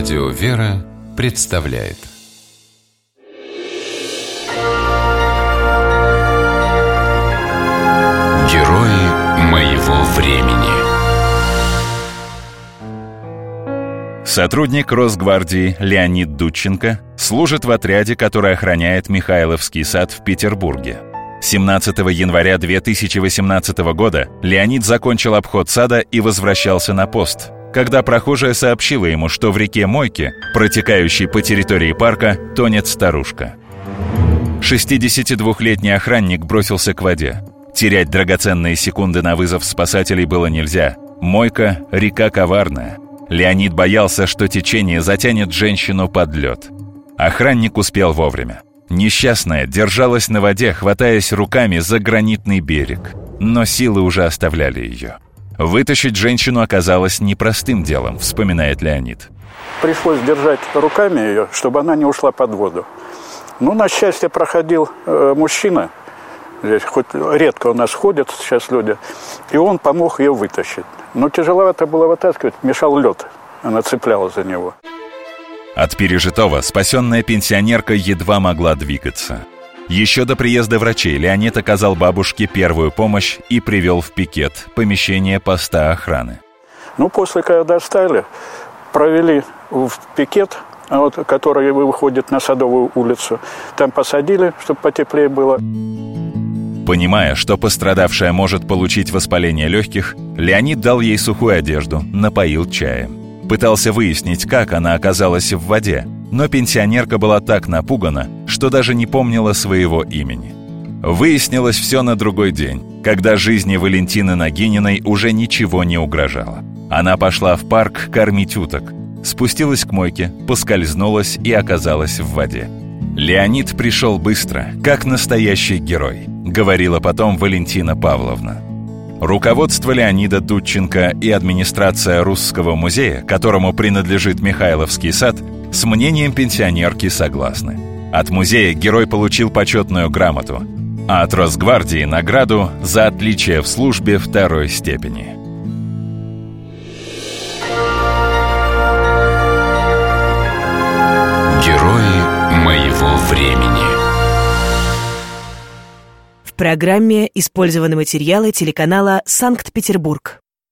Радио «Вера» представляет. Герои моего времени. Сотрудник Росгвардии Леонид Дудченко служит в отряде, который охраняет Михайловский сад в Петербурге. 17 января 2018 года Леонид закончил обход сада и возвращался на пост – когда прохожая сообщила ему, что в реке Мойке, протекающей по территории парка, тонет старушка. 62-летний охранник бросился к воде. Терять драгоценные секунды на вызов спасателей было нельзя. Мойка — река коварная. Леонид боялся, что течение затянет женщину под лед. Охранник успел вовремя. Несчастная держалась на воде, хватаясь руками за гранитный берег. Но силы уже оставляли ее. Вытащить женщину оказалось непростым делом, вспоминает Леонид. Пришлось держать руками ее, чтобы она не ушла под воду. Ну, на счастье, проходил э, мужчина, здесь хоть редко у нас ходят сейчас люди, и он помог ее вытащить. Но тяжеловато было вытаскивать, мешал лед, она цеплялась за него. От пережитого спасенная пенсионерка едва могла двигаться. Еще до приезда врачей Леонид оказал бабушке первую помощь и привел в пикет, помещение поста охраны. Ну, после, когда достали, провели в пикет, вот, который выходит на Садовую улицу. Там посадили, чтобы потеплее было. Понимая, что пострадавшая может получить воспаление легких, Леонид дал ей сухую одежду, напоил чаем. Пытался выяснить, как она оказалась в воде, но пенсионерка была так напугана, что даже не помнила своего имени. Выяснилось все на другой день, когда жизни Валентины Нагининой уже ничего не угрожало. Она пошла в парк кормить уток, спустилась к мойке, поскользнулась и оказалась в воде. «Леонид пришел быстро, как настоящий герой», — говорила потом Валентина Павловна. Руководство Леонида Дудченко и администрация Русского музея, которому принадлежит Михайловский сад, с мнением пенсионерки согласны. От музея герой получил почетную грамоту, а от Росгвардии награду за отличие в службе второй степени. Герои моего времени программе использованы материалы телеканала «Санкт-Петербург».